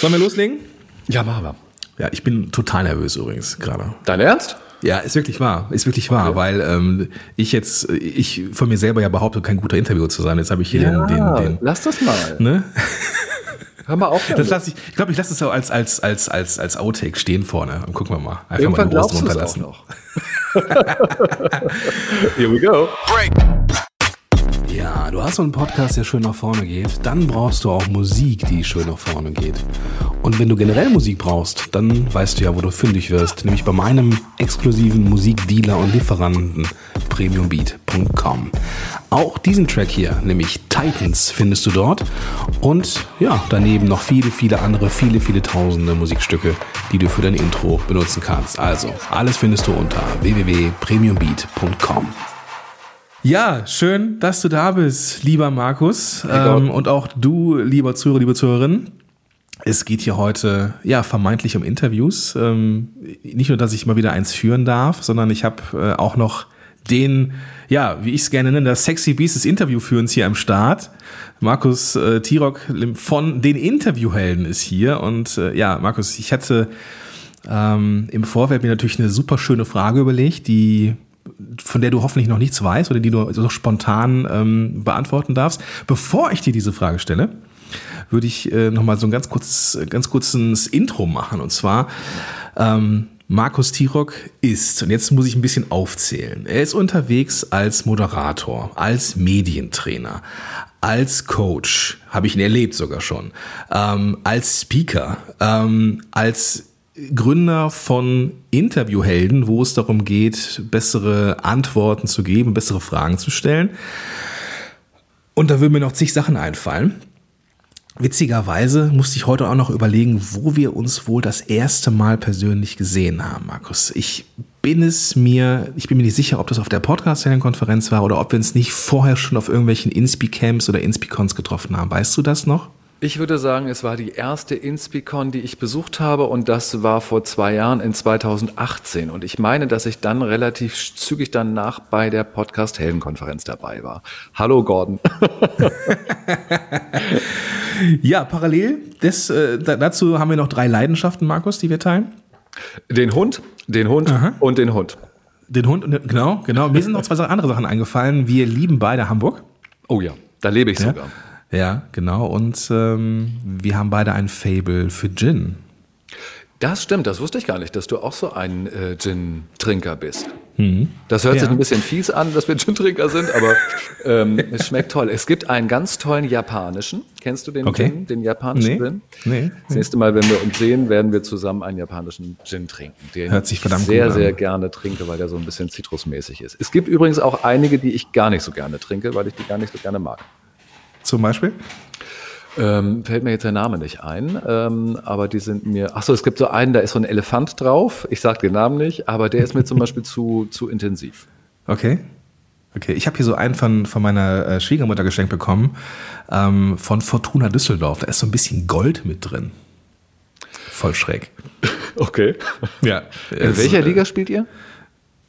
Sollen wir loslegen? Ja, machen wir. Ja, ich bin total nervös übrigens gerade. Dein Ernst? Ja, ist wirklich wahr, ist wirklich wahr, weil ähm, ich jetzt, ich von mir selber ja behaupte, kein guter Interviewer zu sein. Jetzt habe ich hier Ja, den, den, den lass das mal. ne? Hör mal auf. Das lasse ich, ich glaube, ich lasse es so als, als, als, als, als Outtake stehen vorne. Und gucken wir mal. Einfach Irgendwann mal glaubst du es auch runterlassen. noch. Here we go. Ja, du hast so einen Podcast, der schön nach vorne geht. Dann brauchst du auch Musik, die schön nach vorne geht. Und wenn du generell Musik brauchst, dann weißt du ja, wo du fündig wirst. Nämlich bei meinem exklusiven Musikdealer und Lieferanten premiumbeat.com. Auch diesen Track hier, nämlich Titans, findest du dort. Und ja, daneben noch viele, viele andere, viele, viele tausende Musikstücke, die du für dein Intro benutzen kannst. Also, alles findest du unter www.premiumbeat.com. Ja, schön, dass du da bist, lieber Markus. Ähm, und auch du, lieber Zuhörer, liebe Zuhörerin. Es geht hier heute ja vermeintlich um Interviews. Ähm, nicht nur, dass ich mal wieder eins führen darf, sondern ich habe äh, auch noch den, ja, wie ich es gerne nenne, das Sexy Beast des Interviewführens hier am Start. Markus äh, Tirock von den Interviewhelden ist hier. Und äh, ja, Markus, ich hatte ähm, im Vorfeld mir natürlich eine super schöne Frage überlegt, die von der du hoffentlich noch nichts weißt oder die du so spontan ähm, beantworten darfst. Bevor ich dir diese Frage stelle, würde ich äh, noch mal so ein ganz kurzes, ganz kurzes Intro machen. Und zwar ähm, Markus Tirock ist, und jetzt muss ich ein bisschen aufzählen, er ist unterwegs als Moderator, als Medientrainer, als Coach, habe ich ihn erlebt sogar schon, ähm, als Speaker, ähm, als Gründer von Interviewhelden, wo es darum geht, bessere Antworten zu geben, bessere Fragen zu stellen. Und da würden mir noch zig Sachen einfallen. Witzigerweise musste ich heute auch noch überlegen, wo wir uns wohl das erste Mal persönlich gesehen haben, Markus. Ich bin es mir, ich bin mir nicht sicher, ob das auf der Podcast-Konferenz war oder ob wir uns nicht vorher schon auf irgendwelchen Inspi-Camps oder Inspi-Cons getroffen haben. Weißt du das noch? Ich würde sagen, es war die erste Inspicon, die ich besucht habe und das war vor zwei Jahren in 2018. Und ich meine, dass ich dann relativ zügig danach bei der Podcast-Heldenkonferenz dabei war. Hallo Gordon. Ja, parallel des, äh, da- dazu haben wir noch drei Leidenschaften, Markus, die wir teilen. Den Hund, den Hund und den Hund. Den Hund, und- genau, genau. Mir sind noch zwei andere Sachen eingefallen. Wir lieben beide Hamburg. Oh ja, da lebe ich Ja, sogar. Ja genau. Und ähm, wir haben beide ein Fable für Gin. Das stimmt, das wusste ich gar nicht, dass du auch so ein äh, Gin-Trinker bist. Das hört Ja. sich ein bisschen fies an, dass wir Gin-Trinker sind, aber ähm, es schmeckt toll. Es gibt einen ganz tollen japanischen. Kennst du den Okay. Gin, den japanischen Nee, Gin? nee. Das nächste Mal, wenn wir uns sehen, werden wir zusammen einen japanischen Gin trinken. Den Hört sich verdammt ich sehr, gut an. sehr gerne trinke, weil der so ein bisschen zitrusmäßig ist. Es gibt übrigens auch einige, die ich gar nicht so gerne trinke, weil ich die gar nicht so gerne mag. Zum Beispiel? Ähm, fällt mir jetzt der Name nicht ein, ähm, aber die sind mir. Achso, es gibt so einen, da ist so ein Elefant drauf. Ich sage den Namen nicht, aber der ist mir zum Beispiel zu, zu intensiv. Okay. Okay, ich habe hier so einen von, von meiner äh, Schwiegermutter geschenkt bekommen, ähm, von Fortuna Düsseldorf. Da ist so ein bisschen Gold mit drin. Voll schräg. Okay. Ja. In welcher Liga spielt ihr?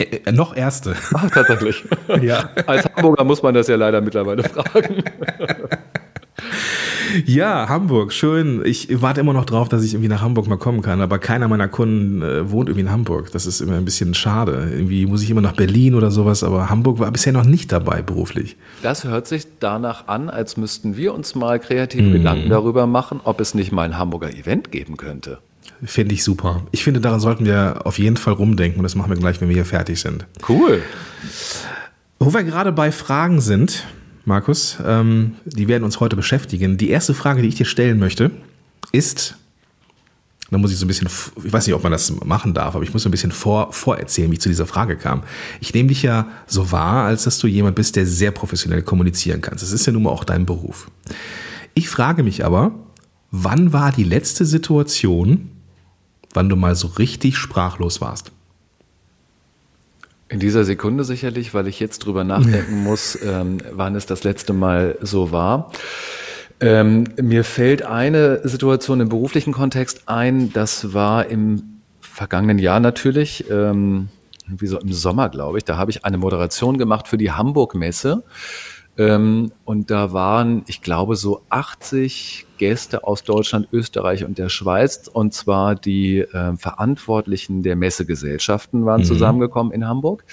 Äh, äh, noch erste. Ach, tatsächlich. ja. Als Hamburger muss man das ja leider mittlerweile fragen. Ja, Hamburg, schön. Ich warte immer noch drauf, dass ich irgendwie nach Hamburg mal kommen kann, aber keiner meiner Kunden äh, wohnt irgendwie in Hamburg. Das ist immer ein bisschen schade. Irgendwie muss ich immer nach Berlin oder sowas, aber Hamburg war bisher noch nicht dabei beruflich. Das hört sich danach an, als müssten wir uns mal kreative Gedanken darüber machen, ob es nicht mal ein Hamburger Event geben könnte. Finde ich super. Ich finde, daran sollten wir auf jeden Fall rumdenken und das machen wir gleich, wenn wir hier fertig sind. Cool. Wo wir gerade bei Fragen sind, Markus, ähm, die werden uns heute beschäftigen. Die erste Frage, die ich dir stellen möchte, ist, da muss ich so ein bisschen, ich weiß nicht, ob man das machen darf, aber ich muss so ein bisschen vor, vorerzählen, wie ich zu dieser Frage kam. Ich nehme dich ja so wahr, als dass du jemand bist, der sehr professionell kommunizieren kannst. Das ist ja nun mal auch dein Beruf. Ich frage mich aber, wann war die letzte Situation, wann du mal so richtig sprachlos warst? In dieser Sekunde sicherlich, weil ich jetzt drüber nachdenken muss, ähm, wann es das letzte Mal so war. Ähm, mir fällt eine Situation im beruflichen Kontext ein, das war im vergangenen Jahr natürlich, ähm, wie so im Sommer, glaube ich. Da habe ich eine Moderation gemacht für die Hamburg-Messe. Ähm, und da waren, ich glaube, so 80 Gäste aus Deutschland, Österreich und der Schweiz. Und zwar die äh, Verantwortlichen der Messegesellschaften waren mhm. zusammengekommen in Hamburg.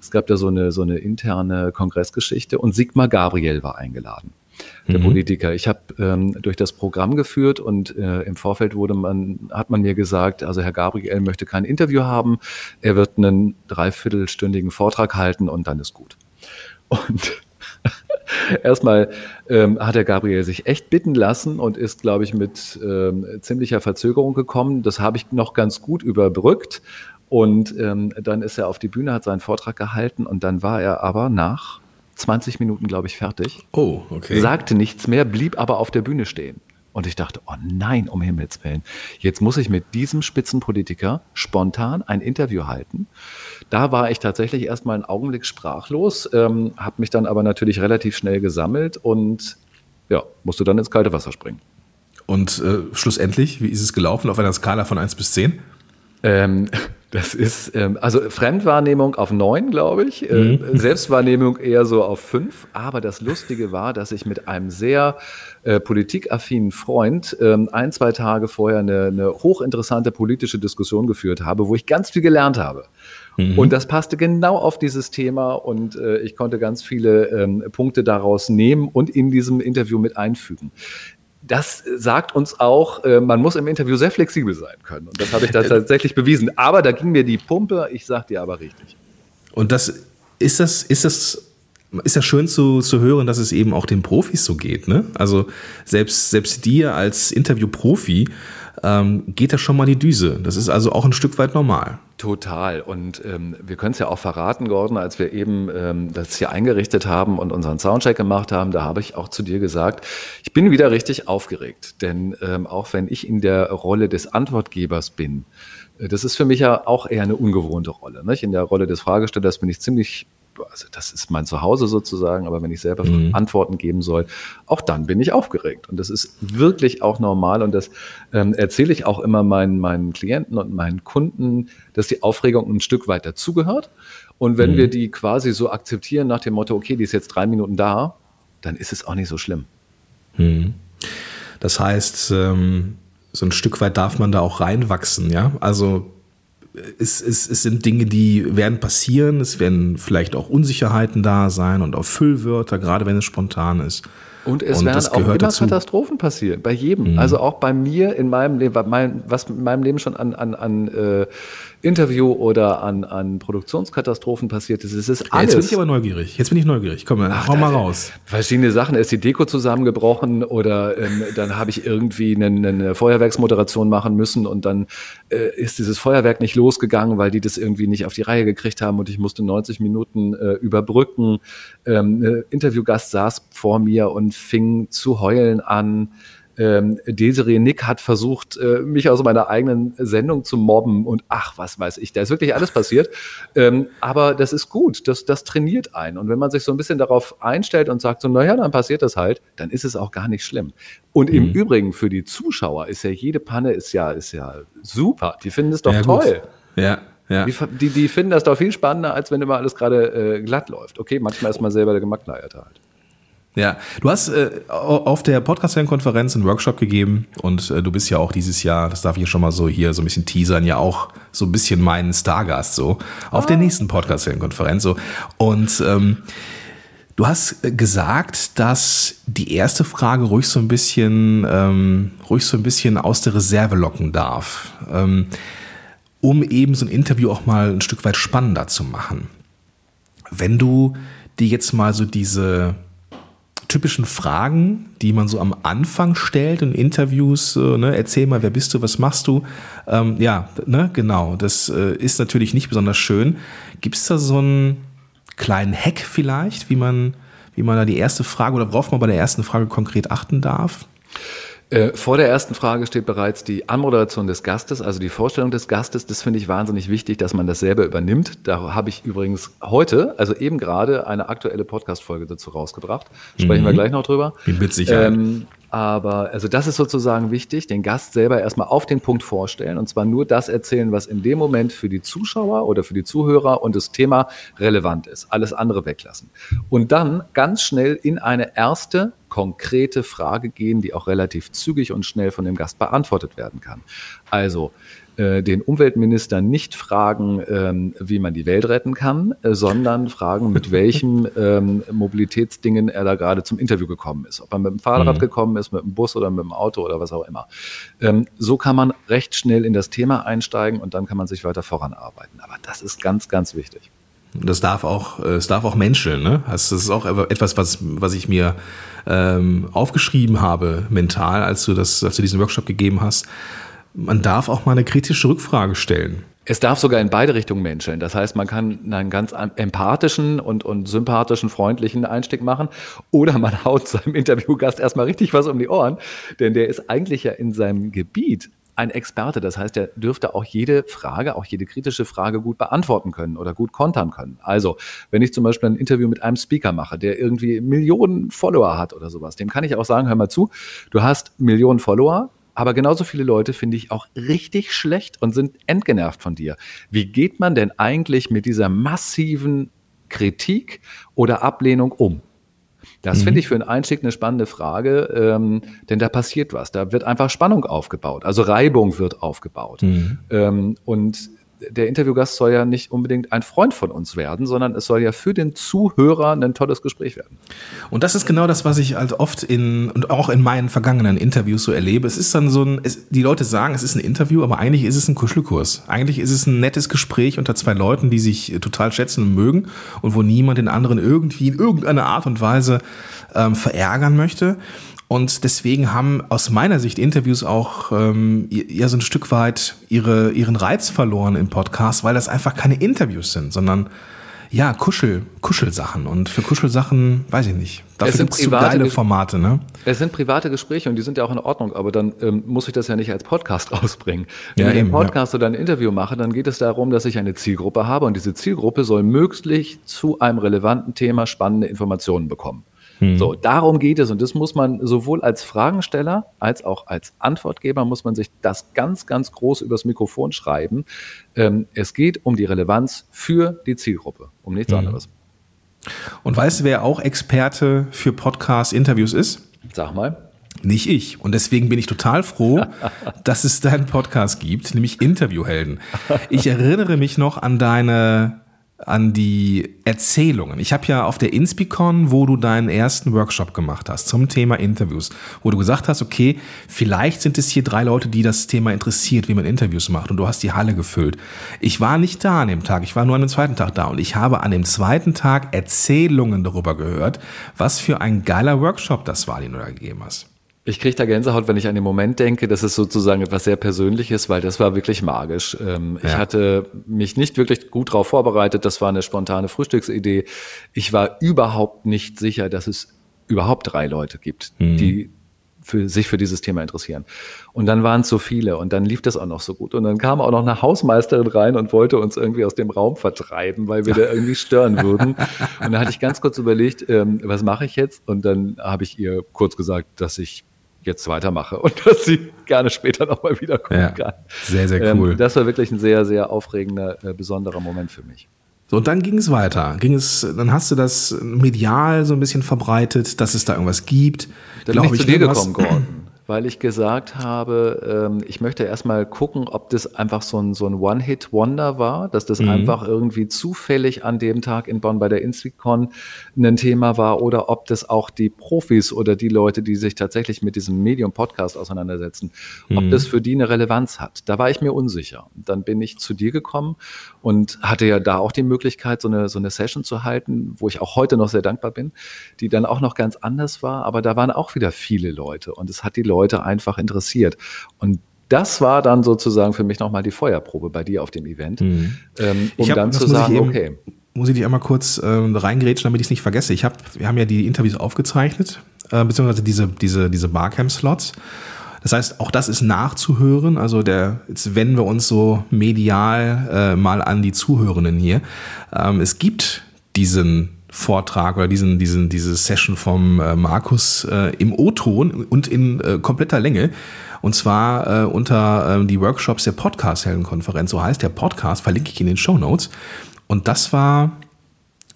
Es gab da so eine, so eine interne Kongressgeschichte und Sigmar Gabriel war eingeladen der mhm. Politiker. Ich habe ähm, durch das Programm geführt und äh, im Vorfeld wurde man, hat man mir gesagt, also Herr Gabriel möchte kein Interview haben, er wird einen dreiviertelstündigen Vortrag halten und dann ist gut. Und erstmal ähm, hat Herr Gabriel sich echt bitten lassen und ist, glaube ich, mit ähm, ziemlicher Verzögerung gekommen. Das habe ich noch ganz gut überbrückt. Und ähm, dann ist er auf die Bühne, hat seinen Vortrag gehalten und dann war er aber nach 20 Minuten, glaube ich, fertig. Oh, okay. Sagte nichts mehr, blieb aber auf der Bühne stehen. Und ich dachte, oh nein, um Himmels Willen. Jetzt muss ich mit diesem Spitzenpolitiker spontan ein Interview halten. Da war ich tatsächlich erstmal einen Augenblick sprachlos, ähm, habe mich dann aber natürlich relativ schnell gesammelt und ja, musste dann ins kalte Wasser springen. Und äh, schlussendlich, wie ist es gelaufen auf einer Skala von 1 bis 10? Ähm, das ist, ähm, also Fremdwahrnehmung auf neun, glaube ich. Äh, mhm. Selbstwahrnehmung eher so auf fünf. Aber das Lustige war, dass ich mit einem sehr äh, politikaffinen Freund ähm, ein, zwei Tage vorher eine, eine hochinteressante politische Diskussion geführt habe, wo ich ganz viel gelernt habe. Mhm. Und das passte genau auf dieses Thema und äh, ich konnte ganz viele ähm, Punkte daraus nehmen und in diesem Interview mit einfügen das sagt uns auch, äh, man muss im Interview sehr flexibel sein können. Und das habe ich da tatsächlich bewiesen. Aber da ging mir die Pumpe, ich sag dir aber richtig. Und das ist das, ist das, ist ja schön zu, zu hören, dass es eben auch den Profis so geht. Ne? Also selbst, selbst dir als Interview-Profi ähm, geht da schon mal die Düse. Das ist also auch ein Stück weit normal. Total. Und ähm, wir können es ja auch verraten, Gordon, als wir eben ähm, das hier eingerichtet haben und unseren Soundcheck gemacht haben, da habe ich auch zu dir gesagt, ich bin wieder richtig aufgeregt. Denn ähm, auch wenn ich in der Rolle des Antwortgebers bin, äh, das ist für mich ja auch eher eine ungewohnte Rolle. Nicht? In der Rolle des Fragestellers bin ich ziemlich also das ist mein Zuhause sozusagen, aber wenn ich selber mhm. Antworten geben soll, auch dann bin ich aufgeregt. Und das ist wirklich auch normal und das ähm, erzähle ich auch immer meinen, meinen Klienten und meinen Kunden, dass die Aufregung ein Stück weit dazugehört. Und wenn mhm. wir die quasi so akzeptieren nach dem Motto, okay, die ist jetzt drei Minuten da, dann ist es auch nicht so schlimm. Mhm. Das heißt, ähm, so ein Stück weit darf man da auch reinwachsen, ja? Also es, es, es sind Dinge, die werden passieren. Es werden vielleicht auch Unsicherheiten da sein und auch Füllwörter, gerade wenn es spontan ist. Und es und werden auch immer dazu. Katastrophen passieren, bei jedem. Mhm. Also auch bei mir in meinem Leben, was in meinem Leben schon an, an, an äh, Interview oder an, an Produktionskatastrophen passiert ist. Es ist alles. Jetzt bin ich aber neugierig. Jetzt bin ich neugierig. Komm, Ach, hau mal raus. Verschiedene Sachen. Ist die Deko zusammengebrochen oder ähm, dann habe ich irgendwie eine, eine, Feuerwerksmoderation machen müssen und dann äh, ist dieses Feuerwerk nicht losgegangen, weil die das irgendwie nicht auf die Reihe gekriegt haben und ich musste 90 Minuten äh, überbrücken. Ähm, Interviewgast saß vor mir und fing zu heulen an ähm, Desiree Nick hat versucht, äh, mich aus meiner eigenen Sendung zu mobben und ach, was weiß ich, da ist wirklich alles passiert. Ähm, aber das ist gut, das, das trainiert einen. Und wenn man sich so ein bisschen darauf einstellt und sagt so, naja, dann passiert das halt, dann ist es auch gar nicht schlimm. Und mhm. im Übrigen für die Zuschauer ist ja jede Panne ist ja, ist ja super. Die finden es doch ja, toll. Gut. Ja. Ja. Die, die, die, finden das doch viel spannender, als wenn immer alles gerade äh, glatt läuft. Okay, manchmal ist man selber der Gemackleierte halt. Ja, du hast äh, auf der Podcast-Konferenz einen Workshop gegeben und äh, du bist ja auch dieses Jahr, das darf ich ja schon mal so hier so ein bisschen teasern, ja auch so ein bisschen mein Stargast so auf ah. der nächsten Podcast-Konferenz so und ähm, Du hast gesagt, dass die erste Frage ruhig so ein bisschen, ähm, ruhig so ein bisschen aus der Reserve locken darf, ähm, um eben so ein Interview auch mal ein Stück weit spannender zu machen. Wenn du dir jetzt mal so diese typischen Fragen, die man so am Anfang stellt in Interviews. Äh, ne, erzähl mal, wer bist du, was machst du? Ähm, ja, ne, genau. Das äh, ist natürlich nicht besonders schön. Gibt es da so einen kleinen Hack vielleicht, wie man, wie man da die erste Frage oder worauf man bei der ersten Frage konkret achten darf? Äh, vor der ersten Frage steht bereits die Anmoderation des Gastes, also die Vorstellung des Gastes. Das finde ich wahnsinnig wichtig, dass man das selber übernimmt. Da habe ich übrigens heute, also eben gerade, eine aktuelle Podcast-Folge dazu rausgebracht. Sprechen mhm. wir gleich noch drüber. Bin mit Sicherheit. Ähm, Aber also das ist sozusagen wichtig, den Gast selber erstmal auf den Punkt vorstellen und zwar nur das erzählen, was in dem Moment für die Zuschauer oder für die Zuhörer und das Thema relevant ist. Alles andere weglassen. Und dann ganz schnell in eine erste konkrete Frage gehen, die auch relativ zügig und schnell von dem Gast beantwortet werden kann. Also äh, den Umweltminister nicht fragen, ähm, wie man die Welt retten kann, äh, sondern fragen, mit welchen ähm, Mobilitätsdingen er da gerade zum Interview gekommen ist. Ob er mit dem Fahrrad mhm. gekommen ist, mit dem Bus oder mit dem Auto oder was auch immer. Ähm, so kann man recht schnell in das Thema einsteigen und dann kann man sich weiter voranarbeiten. Aber das ist ganz, ganz wichtig. Das darf auch, äh, es darf auch menscheln, ne? Also das ist auch etwas, was, was ich mir ähm, aufgeschrieben habe mental, als du das, als du diesen Workshop gegeben hast. Man darf auch mal eine kritische Rückfrage stellen. Es darf sogar in beide Richtungen menscheln. Das heißt, man kann einen ganz empathischen und, und sympathischen, freundlichen Einstieg machen oder man haut seinem Interviewgast erstmal richtig was um die Ohren, denn der ist eigentlich ja in seinem Gebiet ein Experte. Das heißt, er dürfte auch jede Frage, auch jede kritische Frage gut beantworten können oder gut kontern können. Also, wenn ich zum Beispiel ein Interview mit einem Speaker mache, der irgendwie Millionen Follower hat oder sowas, dem kann ich auch sagen, hör mal zu, du hast Millionen Follower, aber genauso viele Leute finde ich auch richtig schlecht und sind entgenervt von dir. Wie geht man denn eigentlich mit dieser massiven Kritik oder Ablehnung um? Das mhm. finde ich für einen Einstieg eine spannende Frage, ähm, denn da passiert was. Da wird einfach Spannung aufgebaut, also Reibung wird aufgebaut. Mhm. Ähm, und der Interviewgast soll ja nicht unbedingt ein Freund von uns werden, sondern es soll ja für den Zuhörer ein tolles Gespräch werden. Und das ist genau das, was ich halt oft in und auch in meinen vergangenen Interviews so erlebe. Es ist dann so ein, es, die Leute sagen, es ist ein Interview, aber eigentlich ist es ein Kuschelkurs. Eigentlich ist es ein nettes Gespräch unter zwei Leuten, die sich total schätzen und mögen und wo niemand den anderen irgendwie in irgendeiner Art und Weise ähm, verärgern möchte. Und deswegen haben aus meiner Sicht Interviews auch ähm, ja so ein Stück weit ihre, ihren Reiz verloren im Podcast, weil das einfach keine Interviews sind, sondern ja, Kuschel, Kuschelsachen. Und für Kuschelsachen, weiß ich nicht. Dafür gibt es zu geile Formate, ne? Es sind private Gespräche und die sind ja auch in Ordnung, aber dann ähm, muss ich das ja nicht als Podcast rausbringen. Wenn ja, ich einen Podcast ja. oder ein Interview mache, dann geht es darum, dass ich eine Zielgruppe habe und diese Zielgruppe soll möglichst zu einem relevanten Thema spannende Informationen bekommen. Mhm. So, darum geht es und das muss man sowohl als Fragensteller als auch als Antwortgeber muss man sich das ganz, ganz groß übers Mikrofon schreiben. Ähm, es geht um die Relevanz für die Zielgruppe, um nichts mhm. anderes. Und weißt du, wer auch Experte für Podcast-Interviews ist? Sag mal. Nicht ich. Und deswegen bin ich total froh, dass es deinen Podcast gibt, nämlich Interviewhelden. Ich erinnere mich noch an deine an die Erzählungen. Ich habe ja auf der Inspicon, wo du deinen ersten Workshop gemacht hast zum Thema Interviews, wo du gesagt hast, okay, vielleicht sind es hier drei Leute, die das Thema interessiert, wie man Interviews macht und du hast die Halle gefüllt. Ich war nicht da an dem Tag, ich war nur an dem zweiten Tag da und ich habe an dem zweiten Tag Erzählungen darüber gehört, was für ein geiler Workshop das war, den du da gegeben hast. Ich kriege da Gänsehaut, wenn ich an den Moment denke. Das ist sozusagen etwas sehr Persönliches, weil das war wirklich magisch. Ähm, ja. Ich hatte mich nicht wirklich gut darauf vorbereitet. Das war eine spontane Frühstücksidee. Ich war überhaupt nicht sicher, dass es überhaupt drei Leute gibt, mhm. die für sich für dieses Thema interessieren. Und dann waren es so viele und dann lief das auch noch so gut. Und dann kam auch noch eine Hausmeisterin rein und wollte uns irgendwie aus dem Raum vertreiben, weil wir da irgendwie stören würden. Und da hatte ich ganz kurz überlegt, ähm, was mache ich jetzt? Und dann habe ich ihr kurz gesagt, dass ich jetzt weitermache und dass sie gerne später nochmal wiederkommen ja, kann. Sehr, sehr ähm, cool. Ähm, das war wirklich ein sehr, sehr aufregender, äh, besonderer Moment für mich. So, und dann ging es weiter. Ging es, dann hast du das medial so ein bisschen verbreitet, dass es da irgendwas gibt. Dann bin ich, ich zu dir gekommen, Gordon weil ich gesagt habe, ähm, ich möchte erstmal gucken, ob das einfach so ein, so ein One-Hit-Wonder war, dass das mhm. einfach irgendwie zufällig an dem Tag in Bonn bei der Insticon ein Thema war oder ob das auch die Profis oder die Leute, die sich tatsächlich mit diesem Medium-Podcast auseinandersetzen, mhm. ob das für die eine Relevanz hat. Da war ich mir unsicher. Dann bin ich zu dir gekommen und hatte ja da auch die Möglichkeit, so eine, so eine Session zu halten, wo ich auch heute noch sehr dankbar bin, die dann auch noch ganz anders war, aber da waren auch wieder viele Leute und es hat die Leute einfach interessiert. Und das war dann sozusagen für mich nochmal die Feuerprobe bei dir auf dem Event, mhm. ähm, um hab, dann zu sagen, eben, okay. Muss ich dich einmal kurz ähm, reingrätschen, damit ich es nicht vergesse. Ich hab, wir haben ja die Interviews aufgezeichnet, äh, beziehungsweise diese, diese, diese Barcamp-Slots. Das heißt, auch das ist nachzuhören. Also der, jetzt wenden wir uns so medial äh, mal an die Zuhörenden hier. Ähm, es gibt diesen Vortrag oder diesen, diesen, diese Session vom äh, Markus äh, im O-Ton und in äh, kompletter Länge. Und zwar äh, unter äh, die Workshops der Podcast-Heldenkonferenz. So heißt der Podcast, verlinke ich in den Show Notes. Und das war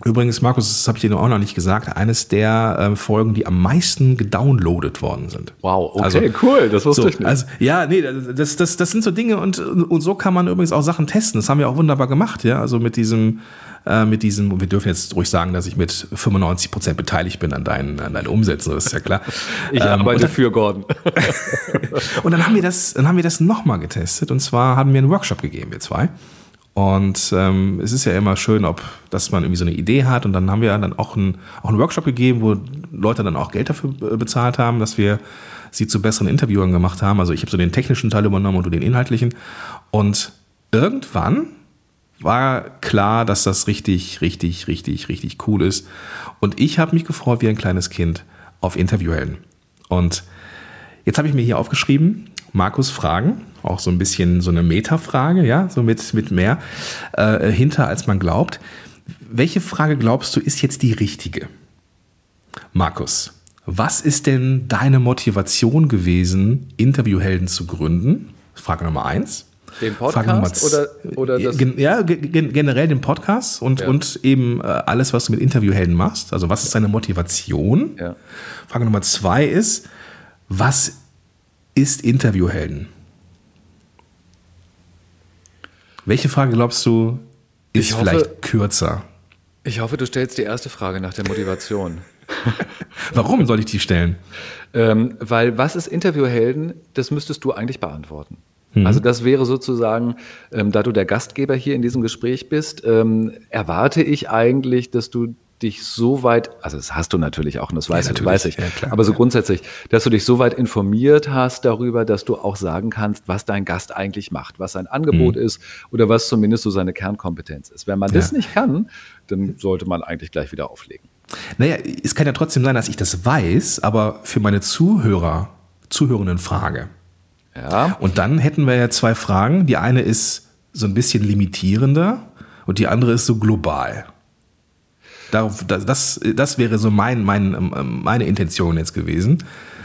übrigens, Markus, das habe ich dir auch noch nicht gesagt, eines der äh, Folgen, die am meisten gedownloadet worden sind. Wow, okay, also, cool, das wusste so, ich nicht. Also, ja, nee, das, das, das sind so Dinge und, und so kann man übrigens auch Sachen testen. Das haben wir auch wunderbar gemacht, ja. Also mit diesem äh, mit diesem, wir dürfen jetzt ruhig sagen, dass ich mit 95 Prozent beteiligt bin an deinen, an deinen Umsätzen, das ist ja klar. ich ähm, arbeite dann, für Gordon. und dann haben wir das, dann haben wir das nochmal getestet und zwar haben wir einen Workshop gegeben, wir zwei. Und ähm, es ist ja immer schön, ob, dass man irgendwie so eine Idee hat. Und dann haben wir dann auch, ein, auch einen Workshop gegeben, wo Leute dann auch Geld dafür bezahlt haben, dass wir sie zu besseren Interviewern gemacht haben. Also ich habe so den technischen Teil übernommen und du den inhaltlichen. Und irgendwann war klar, dass das richtig, richtig, richtig, richtig cool ist. Und ich habe mich gefreut wie ein kleines Kind auf Interviewhelden. Und jetzt habe ich mir hier aufgeschrieben, Markus Fragen, auch so ein bisschen so eine Metafrage, ja, so mit, mit mehr äh, hinter, als man glaubt. Welche Frage glaubst du ist jetzt die richtige? Markus, was ist denn deine Motivation gewesen, Interviewhelden zu gründen? Frage Nummer eins. Den Podcast oder, oder das? Ja, generell den Podcast und, ja. und eben äh, alles, was du mit Interviewhelden machst. Also was ist deine Motivation? Ja. Frage Nummer zwei ist, was ist Interviewhelden? Welche Frage glaubst du ist hoffe, vielleicht kürzer? Ich hoffe, du stellst die erste Frage nach der Motivation. Warum soll ich die stellen? Ähm, weil was ist Interviewhelden? Das müsstest du eigentlich beantworten. Mhm. Also das wäre sozusagen, ähm, da du der Gastgeber hier in diesem Gespräch bist, ähm, erwarte ich eigentlich, dass du dich so weit, also das hast du natürlich auch, und das weiß, ja, weiß ich, ja, klar, aber so ja. grundsätzlich, dass du dich so weit informiert hast darüber, dass du auch sagen kannst, was dein Gast eigentlich macht, was sein Angebot mhm. ist oder was zumindest so seine Kernkompetenz ist. Wenn man das nicht kann, dann sollte man eigentlich gleich wieder auflegen. Naja, es kann ja trotzdem sein, dass ich das weiß, aber für meine Zuhörer, Zuhörenden frage. Ja. Und dann hätten wir ja zwei Fragen. Die eine ist so ein bisschen limitierender und die andere ist so global. Darauf, das, das wäre so mein, mein, ähm, meine Intention jetzt gewesen.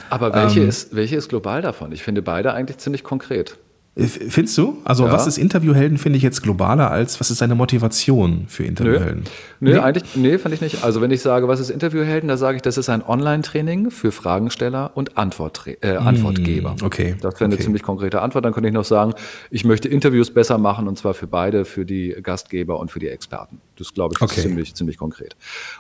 Aber welche, ähm, ist, welche ist global davon? Ich finde beide eigentlich ziemlich konkret. Äh, findest du? Also, ja. was ist Interviewhelden, finde ich jetzt globaler als was ist deine Motivation für Interviewhelden? Nö, Nö nee? eigentlich, nee, fand ich nicht. Also, wenn ich sage, was ist Interviewhelden, da sage ich, das ist ein Online-Training für Fragensteller und Antwort, äh, Antwortgeber. Mm, okay. Das wäre eine okay. ziemlich konkrete Antwort. Dann könnte ich noch sagen, ich möchte Interviews besser machen und zwar für beide, für die Gastgeber und für die Experten. Das glaube ich okay. ist ziemlich, ziemlich konkret.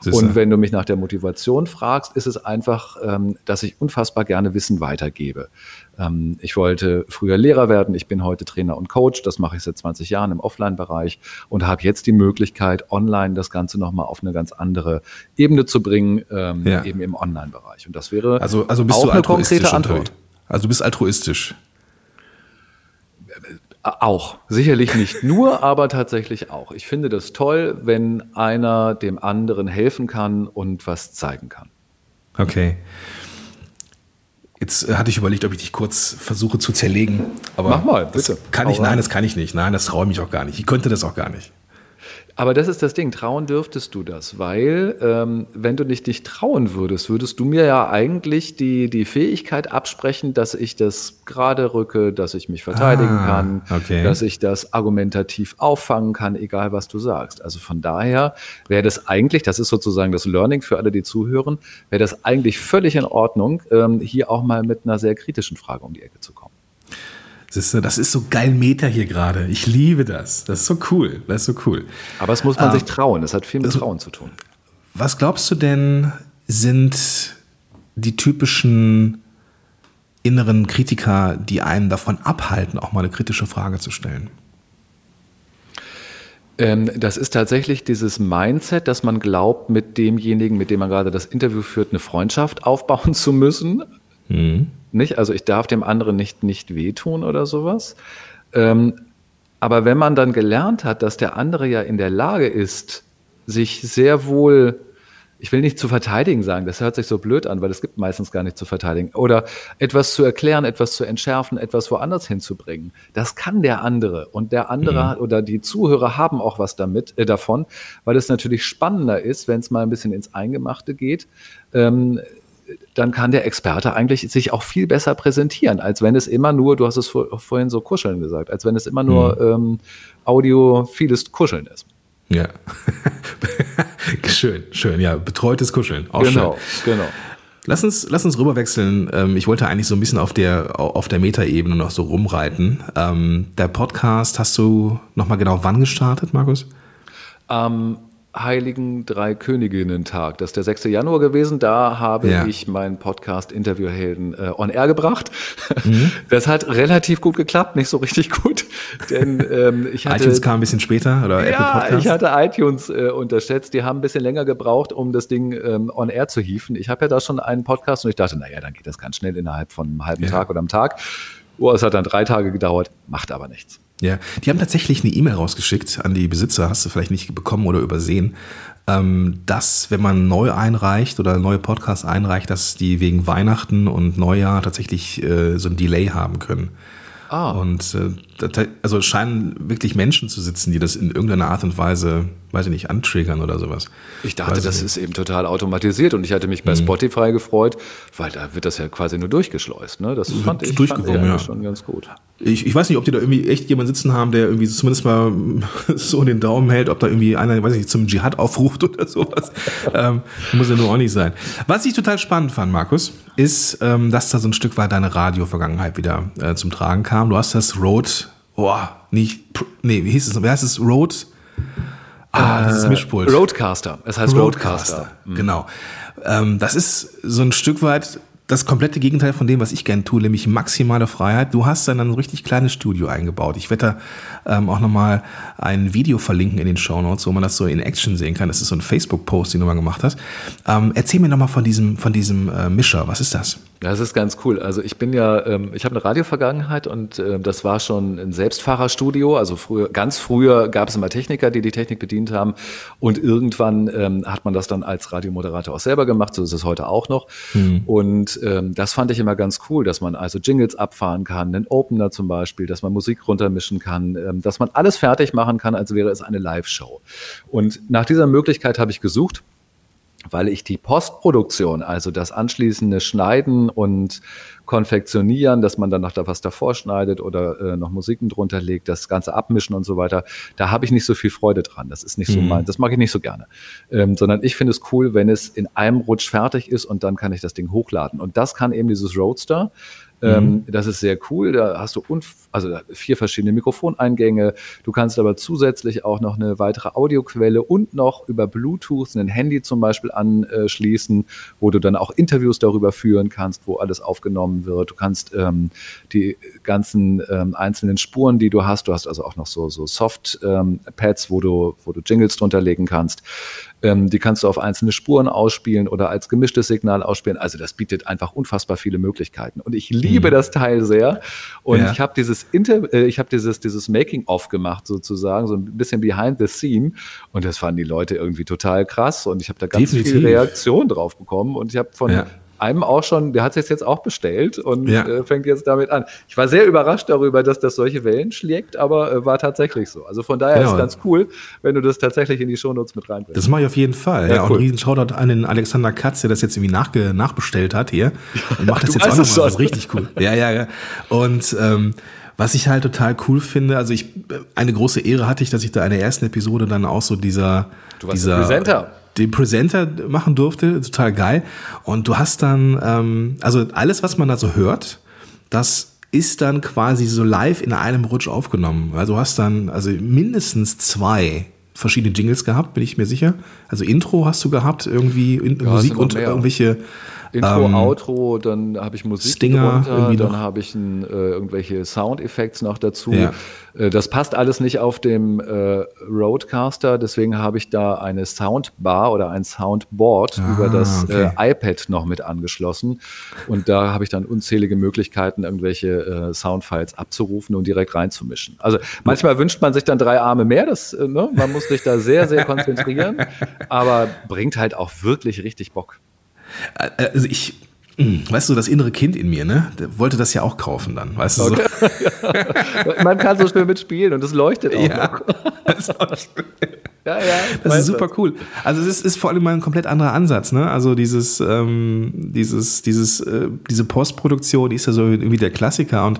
Und wenn du mich nach der Motivation fragst, ist es einfach, ähm, dass ich unfassbar gerne Wissen weitergebe. Ähm, ich wollte früher Lehrer werden, ich bin heute Trainer und Coach, das mache ich seit 20 Jahren im Offline-Bereich und habe jetzt die Möglichkeit, online das Ganze nochmal auf eine ganz andere Ebene zu bringen, ähm, ja. eben im Online-Bereich. Und das wäre also, also bist auch du eine konkrete Antwort. Also du bist altruistisch. Auch. Sicherlich nicht nur, aber tatsächlich auch. Ich finde das toll, wenn einer dem anderen helfen kann und was zeigen kann. Okay. Jetzt äh, hatte ich überlegt, ob ich dich kurz versuche zu zerlegen. Aber Mach mal, bitte. Kann ich? Nein, das kann ich nicht. Nein, das traue ich mich auch gar nicht. Ich könnte das auch gar nicht. Aber das ist das Ding, trauen dürftest du das, weil ähm, wenn du dich nicht trauen würdest, würdest du mir ja eigentlich die, die Fähigkeit absprechen, dass ich das gerade rücke, dass ich mich verteidigen ah, kann, okay. dass ich das argumentativ auffangen kann, egal was du sagst. Also von daher wäre das eigentlich, das ist sozusagen das Learning für alle, die zuhören, wäre das eigentlich völlig in Ordnung, ähm, hier auch mal mit einer sehr kritischen Frage um die Ecke zu kommen. Das ist so geil Meta hier gerade. Ich liebe das. Das ist so cool. Das ist so cool. Aber es muss man ähm, sich trauen. Das hat viel mit Trauen zu tun. Was glaubst du denn, sind die typischen inneren Kritiker, die einen davon abhalten, auch mal eine kritische Frage zu stellen? Ähm, das ist tatsächlich dieses Mindset, dass man glaubt, mit demjenigen, mit dem man gerade das Interview führt, eine Freundschaft aufbauen zu müssen. Mhm. Nicht? Also ich darf dem anderen nicht, nicht wehtun oder sowas. Ähm, aber wenn man dann gelernt hat, dass der andere ja in der Lage ist, sich sehr wohl ich will nicht zu verteidigen sagen, das hört sich so blöd an, weil es gibt meistens gar nicht zu verteidigen. Oder etwas zu erklären, etwas zu entschärfen, etwas woanders hinzubringen. Das kann der andere. Und der andere mhm. oder die Zuhörer haben auch was damit, äh, davon, weil es natürlich spannender ist, wenn es mal ein bisschen ins Eingemachte geht. Ähm, dann kann der Experte eigentlich sich auch viel besser präsentieren, als wenn es immer nur, du hast es vor, vorhin so kuscheln gesagt, als wenn es immer nur mhm. ähm, Audio vieles Kuscheln ist. Ja. schön, schön. Ja, betreutes Kuscheln. Auch genau, schön. genau. Lass uns, lass uns rüberwechseln. Ähm, ich wollte eigentlich so ein bisschen auf der, auf der Metaebene noch so rumreiten. Ähm, der Podcast hast du nochmal genau wann gestartet, Markus? Am Heiligen Drei Königinnen-Tag. Das ist der 6. Januar gewesen. Da habe ja. ich meinen Podcast Interviewhelden äh, on air gebracht. Mhm. Das hat relativ gut geklappt, nicht so richtig gut. Denn ähm, ich hatte. iTunes kam ein bisschen später oder ja, Apple Podcast? Ich hatte iTunes äh, unterschätzt. Die haben ein bisschen länger gebraucht, um das Ding ähm, on air zu hieven. Ich habe ja da schon einen Podcast und ich dachte, naja, dann geht das ganz schnell innerhalb von einem halben ja. Tag oder einem Tag. Oh, es hat dann drei Tage gedauert, macht aber nichts. Ja, die haben tatsächlich eine E-Mail rausgeschickt an die Besitzer, hast du vielleicht nicht bekommen oder übersehen, ähm, dass, wenn man neu einreicht oder neue Podcasts einreicht, dass die wegen Weihnachten und Neujahr tatsächlich äh, so ein Delay haben können. Ah. Und äh, also scheinen wirklich Menschen zu sitzen, die das in irgendeiner Art und Weise, weiß ich nicht, antriggern oder sowas. Ich dachte, weiß das nicht. ist eben total automatisiert und ich hatte mich bei mhm. Spotify gefreut, weil da wird das ja quasi nur durchgeschleust. Ne? Das fand ich, fand ich ja. schon ganz gut. Ich, ich weiß nicht, ob die da irgendwie echt jemanden sitzen haben, der irgendwie zumindest mal so den Daumen hält, ob da irgendwie einer, weiß ich nicht, zum Dschihad aufruft oder sowas. ähm, muss ja nur auch nicht sein. Was ich total spannend fand, Markus, ist, ähm, dass da so ein Stück weit deine Radio-Vergangenheit wieder äh, zum Tragen kam. Du hast das Road, oh, nicht, nee, wie hieß es, wie heißt es, Road? Ah, äh, dieses Mischpult. Roadcaster. Es heißt Roadcaster. Roadcaster. Mhm. Genau. Ähm, das ist so ein Stück weit das komplette Gegenteil von dem, was ich gerne tue, nämlich maximale Freiheit. Du hast dann ein richtig kleines Studio eingebaut. Ich werde da ähm, auch nochmal ein Video verlinken in den Show Notes, wo man das so in Action sehen kann. Das ist so ein Facebook-Post, den du mal gemacht hast. Ähm, erzähl mir nochmal von diesem, von diesem äh, Mischer. Was ist das? Das ist ganz cool. Also ich bin ja, ähm, ich habe eine Radiovergangenheit und äh, das war schon ein Selbstfahrerstudio. Also früher, ganz früher gab es immer Techniker, die die Technik bedient haben und irgendwann ähm, hat man das dann als Radiomoderator auch selber gemacht. So ist es heute auch noch. Mhm. Und ähm, das fand ich immer ganz cool, dass man also Jingles abfahren kann, einen Opener zum Beispiel, dass man Musik runtermischen kann, ähm, dass man alles fertig machen kann, als wäre es eine Live-Show. Und nach dieser Möglichkeit habe ich gesucht weil ich die Postproduktion, also das anschließende Schneiden und Konfektionieren, dass man dann noch da was davor schneidet oder äh, noch Musiken drunter legt, das Ganze abmischen und so weiter, da habe ich nicht so viel Freude dran. Das ist nicht so mhm. mein, das mag ich nicht so gerne. Ähm, sondern ich finde es cool, wenn es in einem Rutsch fertig ist und dann kann ich das Ding hochladen. Und das kann eben dieses Roadster. Ähm, mhm. das ist sehr cool. Da hast du also vier verschiedene Mikrofoneingänge. Du kannst aber zusätzlich auch noch eine weitere Audioquelle und noch über Bluetooth ein Handy zum Beispiel anschließen, wo du dann auch Interviews darüber führen kannst, wo alles aufgenommen wird. Du kannst ähm, die ganzen ähm, einzelnen Spuren, die du hast, du hast also auch noch so, so Soft-Pads, ähm, wo du, wo du Jingles drunter legen kannst. Ähm, die kannst du auf einzelne Spuren ausspielen oder als gemischtes Signal ausspielen. Also das bietet einfach unfassbar viele Möglichkeiten. Und ich liebe mhm. das Teil sehr. Und ja. ich habe dieses Inter äh, ich habe dieses, dieses Making-of gemacht, sozusagen, so ein bisschen behind the scene. Und das fanden die Leute irgendwie total krass. Und ich habe da ganz Definitiv. viel Reaktion drauf bekommen. Und ich habe von ja einem auch schon, der hat es jetzt auch bestellt und ja. äh, fängt jetzt damit an. Ich war sehr überrascht darüber, dass das solche Wellen schlägt, aber äh, war tatsächlich so. Also von daher genau. ist es ganz cool, wenn du das tatsächlich in die Shownotes mit reinbringst. Das mache ich auf jeden Fall. Ja, ja, cool. Auch ein riesen Shoutout an den Alexander Katz, der das jetzt irgendwie nachge nachbestellt hat hier. Und macht das jetzt auch nochmal. Das ist richtig cool. Ja, ja, ja. Und ähm, was ich halt total cool finde, also ich eine große Ehre hatte ich, dass ich da in der ersten Episode dann auch so dieser du warst dieser Presenter den Presenter machen durfte, total geil. Und du hast dann, ähm, also alles, was man da so hört, das ist dann quasi so live in einem Rutsch aufgenommen. Also du hast dann also mindestens zwei verschiedene Jingles gehabt, bin ich mir sicher. Also Intro hast du gehabt, irgendwie in, ja, Musik und irgendwelche Intro, ähm, Outro, dann habe ich Musik Stinger, drunter, dann habe ich ein, äh, irgendwelche Soundeffekte noch dazu. Ja. Äh, das passt alles nicht auf dem äh, Roadcaster, deswegen habe ich da eine Soundbar oder ein Soundboard ah, über das äh, okay. iPad noch mit angeschlossen. Und da habe ich dann unzählige Möglichkeiten, irgendwelche äh, Soundfiles abzurufen und direkt reinzumischen. Also manchmal wünscht man sich dann drei Arme mehr, das, äh, ne? man muss sich da sehr, sehr konzentrieren, aber bringt halt auch wirklich richtig Bock. Also ich, hm, Weißt du, das innere Kind in mir, ne? Der wollte das ja auch kaufen dann, weißt du? Okay. So. Man kann so schön mitspielen und es leuchtet auch ja. Das ist, ja, ja, das ist super das. cool. Also es ist, ist, vor allem mal ein komplett anderer Ansatz, ne? Also dieses, ähm, dieses, dieses, äh, diese Postproduktion, die ist ja so irgendwie der Klassiker und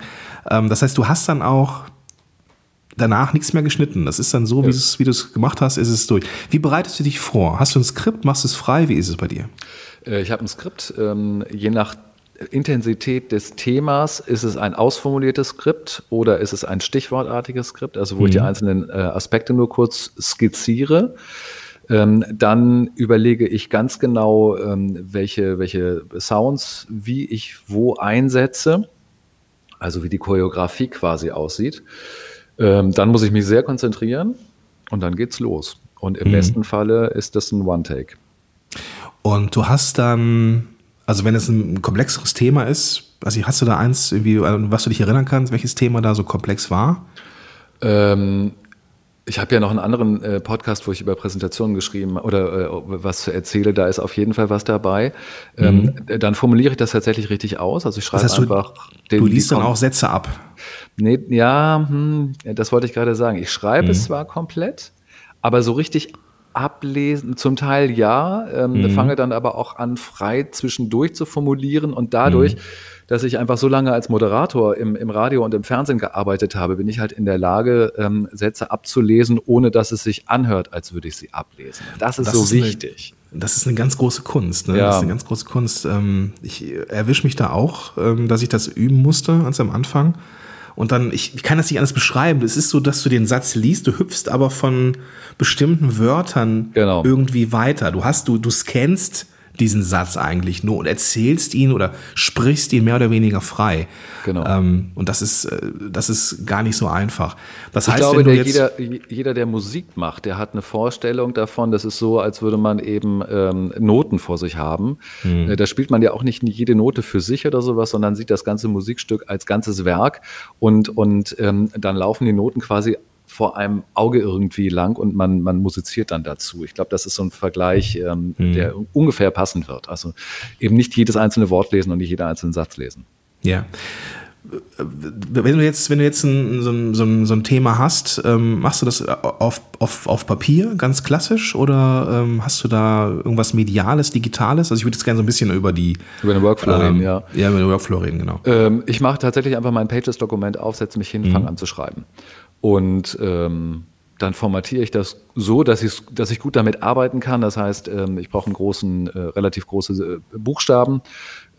ähm, das heißt, du hast dann auch danach nichts mehr geschnitten. Das ist dann so, ja. wie du es gemacht hast, ist es durch. Wie bereitest du dich vor? Hast du ein Skript, machst du es frei? Wie ist es bei dir? Äh, ich habe ein Skript, ähm, je nach Intensität des Themas, ist es ein ausformuliertes Skript oder ist es ein stichwortartiges Skript, also wo mhm. ich die mhm. einzelnen äh, Aspekte nur kurz skizziere. Ähm, dann überlege ich ganz genau, ähm, welche, welche Sounds, wie ich wo einsetze, also wie die Choreografie quasi aussieht. Ähm, dann muss ich mich sehr konzentrieren und dann geht's los. Und im mhm. besten Falle ist das ein One-Take. Und du hast dann, also wenn es ein komplexeres Thema ist, also hast du da eins, irgendwie, was du dich erinnern kannst, welches Thema da so komplex war? Ähm, ich habe ja noch einen anderen äh, Podcast, wo ich über Präsentationen geschrieben oder äh, was erzähle. Da ist auf jeden Fall was dabei. Ähm, mhm. Dann formuliere ich das tatsächlich richtig aus. Also ich schreibe das heißt, einfach. Du, du liest dann auch Sätze ab. Nee, ja, hm, das wollte ich gerade sagen. Ich schreibe mhm. es zwar komplett, aber so richtig ablesen, zum Teil ja, ähm, mhm. fange dann aber auch an, frei zwischendurch zu formulieren und dadurch, mhm. dass ich einfach so lange als Moderator im, im Radio und im Fernsehen gearbeitet habe, bin ich halt in der Lage, ähm, Sätze abzulesen, ohne dass es sich anhört, als würde ich sie ablesen. Das ist das so ist wichtig. Eine, das ist eine ganz große Kunst. Ne? Ja. Das ist eine ganz große Kunst. Ähm, ich erwische mich da auch, ähm, dass ich das üben musste ganz am Anfang. Und dann, ich, ich kann das nicht alles beschreiben. Es ist so, dass du den Satz liest, du hüpfst aber von bestimmten Wörtern genau. irgendwie weiter. Du hast, du, du scannst diesen Satz eigentlich nur und erzählst ihn oder sprichst ihn mehr oder weniger frei. Genau. Ähm, und das ist, äh, das ist gar nicht so einfach. Das ich heißt, glaube, der, jeder, jeder, der Musik macht, der hat eine Vorstellung davon, das ist so, als würde man eben ähm, Noten vor sich haben. Hm. Äh, da spielt man ja auch nicht jede Note für sich oder sowas, sondern sieht das ganze Musikstück als ganzes Werk und, und ähm, dann laufen die Noten quasi vor einem Auge irgendwie lang und man, man musiziert dann dazu. Ich glaube, das ist so ein Vergleich, ähm, mhm. der ungefähr passend wird. Also eben nicht jedes einzelne Wort lesen und nicht jeder einzelne Satz lesen. Ja. Wenn du jetzt, wenn du jetzt ein, so, ein, so, ein, so ein Thema hast, ähm, machst du das auf, auf, auf Papier, ganz klassisch, oder ähm, hast du da irgendwas Mediales, Digitales? Also ich würde jetzt gerne so ein bisschen über die über den Workflow reden, ähm, ja. Ja, über den Workflow reden, genau. Ähm, ich mache tatsächlich einfach mein Pages-Dokument auf, setze mich hin, mhm. fange an zu schreiben. Und ähm, dann formatiere ich das so, dass ich, dass ich gut damit arbeiten kann. Das heißt, ähm, ich brauche einen großen, äh, relativ große äh, Buchstaben,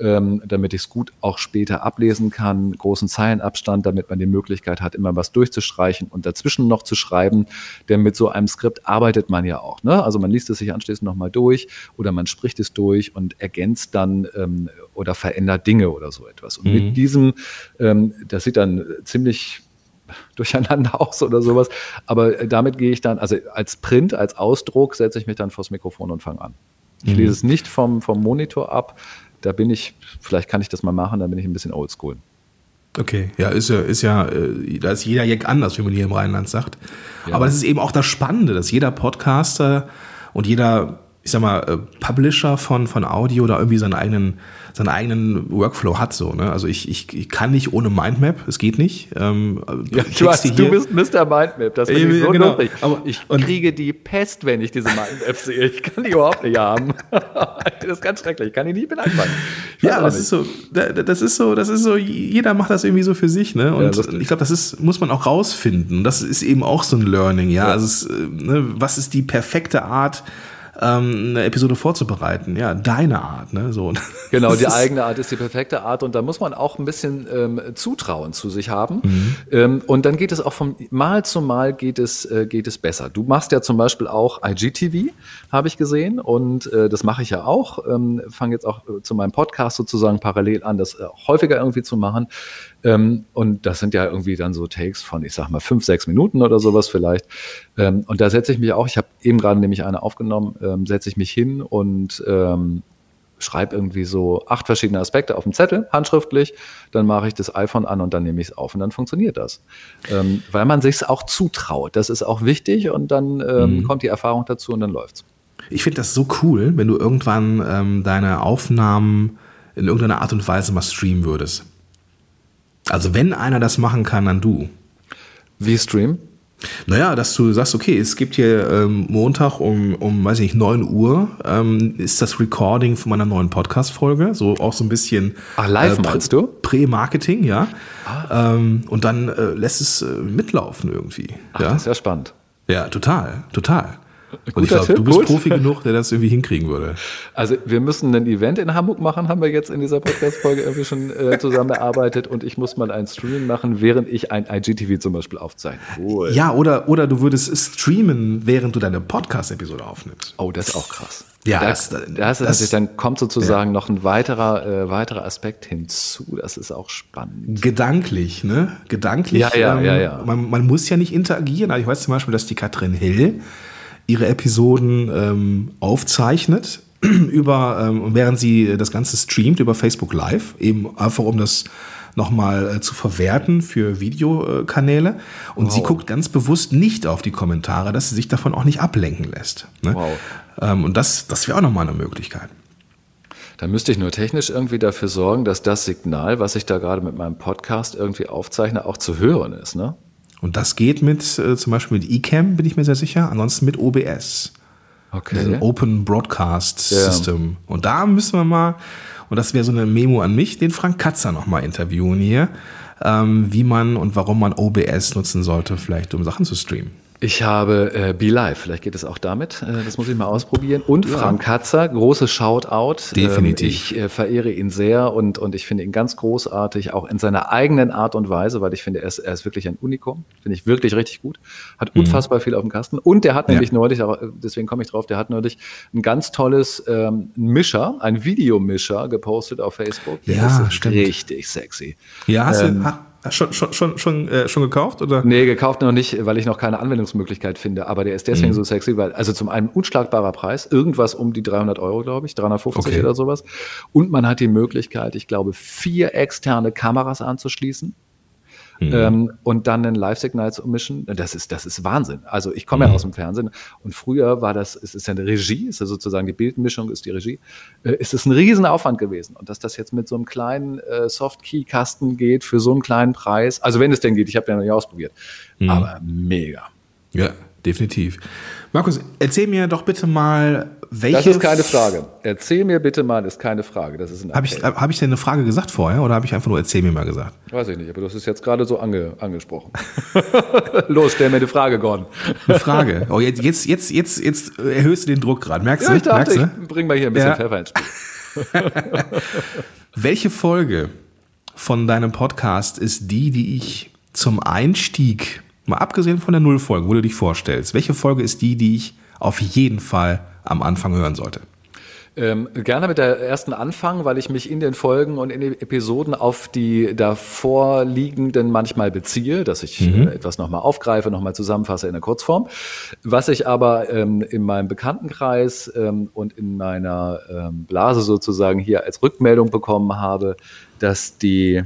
ähm, damit ich es gut auch später ablesen kann, großen Zeilenabstand, damit man die Möglichkeit hat, immer was durchzustreichen und dazwischen noch zu schreiben. Denn mit so einem Skript arbeitet man ja auch. Ne? Also man liest es sich anschließend nochmal durch oder man spricht es durch und ergänzt dann ähm, oder verändert Dinge oder so etwas. Und mhm. mit diesem, ähm, das sieht dann ziemlich durcheinander aus oder sowas. Aber äh, damit gehe ich dann, also als Print, als Ausdruck, setze ich mich dann vors Mikrofon und fange an. Ich mhm. lese es nicht vom, vom Monitor ab. Da bin ich, vielleicht kann ich das mal machen, da bin ich ein bisschen oldschool. Okay, ja, ist ja, ist ja, äh, da ist jeder Jack anders, wie man hier im Rheinland sagt. Ja. Aber das ist eben auch das Spannende, dass jeder Podcaster und jeder, ich sag mal, äh, Publisher von, von Audio da irgendwie seinen eigenen seinen eigenen Workflow hat. So, ne? Also ich, ich, ich kann nicht ohne Mindmap, es geht nicht. Ähm, ja, du, hast, du bist Mr. Mindmap, das finde ich so genau. lustig. Aber ich kriege die Pest, wenn ich diese Mindmap sehe. Ich kann die überhaupt nicht haben. das ist ganz schrecklich, ich kann die nie beeinflussen. Ja, das ist so, das ist so, das ist so, jeder macht das irgendwie so für sich, ne? Und ja, ich glaube, das ist, muss man auch rausfinden. Das ist eben auch so ein Learning, ja. ja. Also es, äh, ne, was ist die perfekte Art, ähm, eine Episode vorzubereiten. Ja, deine Art, ne? So. Genau, die eigene Art ist die perfekte Art und da muss man auch ein bisschen ähm, Zutrauen zu sich haben. Mhm. Ähm, und dann geht es auch von Mal zu Mal geht es, äh, geht es besser. Du machst ja zum Beispiel auch IGTV, habe ich gesehen, und äh, das mache ich ja auch. Ähm, Fange jetzt auch äh, zu meinem Podcast sozusagen parallel an, das äh, häufiger irgendwie zu machen. Ähm, und das sind ja irgendwie dann so Takes von, ich sag mal, fünf, sechs Minuten oder sowas vielleicht. Ähm, und da setze ich mich auch, ich habe eben gerade nämlich eine aufgenommen, ähm, setze ich mich hin und ähm, schreibe irgendwie so acht verschiedene Aspekte auf dem Zettel, handschriftlich, dann mache ich das iPhone an und dann nehme ich es auf und dann funktioniert das. Ähm, weil man sich es auch zutraut. Das ist auch wichtig und dann ähm, mhm. kommt die Erfahrung dazu und dann läuft's. Ich finde das so cool, wenn du irgendwann ähm, deine Aufnahmen in irgendeiner Art und Weise mal streamen würdest. Also wenn einer das machen kann, dann du. Wie Stream? Naja, dass du sagst, okay, es gibt hier ähm, Montag um, um, weiß ich nicht, 9 Uhr ähm, ist das Recording von meiner neuen Podcast-Folge. So auch so ein bisschen. Ach, live äh, meinst du? Prä-Marketing, ja. Ah. Ähm, und dann äh, lässt es äh, mitlaufen irgendwie. Ach, ja? Das ist ja spannend. Ja, total, total. Und ich glaube, du bist Gut. Profi genug, der das irgendwie hinkriegen würde. Also wir müssen ein Event in Hamburg machen, haben wir jetzt in dieser Podcast-Folge irgendwie schon äh, zusammen erarbeitet und ich muss mal ein Streaming machen, während ich ein IGTV zum Beispiel aufzeichne. Cool. Ja, oder, oder du würdest streamen, während du deine Podcast-Episode aufnimmst. Oh, das ist auch krass. Ja, das, das, das, das dann kommt sozusagen ja. noch ein weiterer, äh, weiterer Aspekt hinzu. Das ist auch spannend. Gedanklich, ne? Gedanklich. Ja, ja, ähm, ja, ja. Man, man muss ja nicht interagieren. Also ich weiß zum Beispiel, dass die Katrin Hill ihre Episoden ähm, aufzeichnet, über, ähm, während sie das Ganze streamt über Facebook Live, eben einfach um das nochmal äh, zu verwerten für Videokanäle. Und wow. sie guckt ganz bewusst nicht auf die Kommentare, dass sie sich davon auch nicht ablenken lässt. Ne? Wow. Ähm, und das, das wäre auch nochmal eine Möglichkeit. Da müsste ich nur technisch irgendwie dafür sorgen, dass das Signal, was ich da gerade mit meinem Podcast irgendwie aufzeichne, auch zu hören ist, ne? Und das geht mit, äh, zum Beispiel mit eCam, bin ich mir sehr sicher, ansonsten mit OBS. Okay. Also Open Broadcast System. Ja. Und da müssen wir mal, und das wäre so eine Memo an mich, den Frank Katzer nochmal interviewen hier, ähm, wie man und warum man OBS nutzen sollte, vielleicht um Sachen zu streamen. Ich habe äh, Be Live, vielleicht geht es auch damit. Äh, das muss ich mal ausprobieren. Und ja. Frank Katzer, großes Shoutout. Definitiv. Ähm, ich äh, verehre ihn sehr und, und ich finde ihn ganz großartig, auch in seiner eigenen Art und Weise, weil ich finde, er ist, er ist wirklich ein Unikum. Finde ich wirklich richtig gut. Hat mhm. unfassbar viel auf dem Kasten. Und der hat nämlich ja. neulich, aber deswegen komme ich drauf, der hat neulich ein ganz tolles ähm, Mischer, ein Videomischer gepostet auf Facebook. Der ja, ist stimmt. richtig sexy. Ja, hast ähm, du, Schon, schon, schon, schon, äh, schon gekauft? Oder? Nee, gekauft noch nicht, weil ich noch keine Anwendungsmöglichkeit finde. Aber der ist deswegen mhm. so sexy, weil, also zum einen unschlagbarer Preis, irgendwas um die 300 Euro, glaube ich, 350 okay. oder sowas. Und man hat die Möglichkeit, ich glaube, vier externe Kameras anzuschließen. Mhm. Ähm, und dann ein Live-Signal zu mischen, das ist, das ist Wahnsinn. Also ich komme mhm. ja aus dem Fernsehen und früher war das, es ist ja eine Regie, ist ja sozusagen die Bildmischung, ist die Regie, äh, ist es ein Riesenaufwand gewesen. Und dass das jetzt mit so einem kleinen äh, Soft-Key-Kasten geht für so einen kleinen Preis, also wenn es denn geht, ich habe ja noch nicht ausprobiert, mhm. aber mega. Ja, definitiv. Markus, erzähl mir doch bitte mal, welche. Das ist keine Frage. Erzähl mir bitte mal, ist keine Frage. Das ist ein Habe ich, hab ich denn eine Frage gesagt vorher oder habe ich einfach nur erzähl mir mal gesagt? Weiß ich nicht, aber du hast es jetzt gerade so ange, angesprochen. Los, stell mir eine Frage, Gordon. Eine Frage. Oh, jetzt, jetzt, jetzt, jetzt, jetzt erhöhst du den Druck gerade. Merkst ja, du? Ich dachte, Merkst ich bring mal hier ein bisschen ja. Pfeffer ins Spiel. welche Folge von deinem Podcast ist die, die ich zum Einstieg Mal abgesehen von der Nullfolge, wo du dich vorstellst. Welche Folge ist die, die ich auf jeden Fall am Anfang hören sollte? Ähm, gerne mit der ersten anfangen, weil ich mich in den Folgen und in den Episoden auf die davor liegenden manchmal beziehe, dass ich mhm. äh, etwas nochmal aufgreife, nochmal zusammenfasse in der Kurzform. Was ich aber ähm, in meinem Bekanntenkreis ähm, und in meiner ähm, Blase sozusagen hier als Rückmeldung bekommen habe, dass die,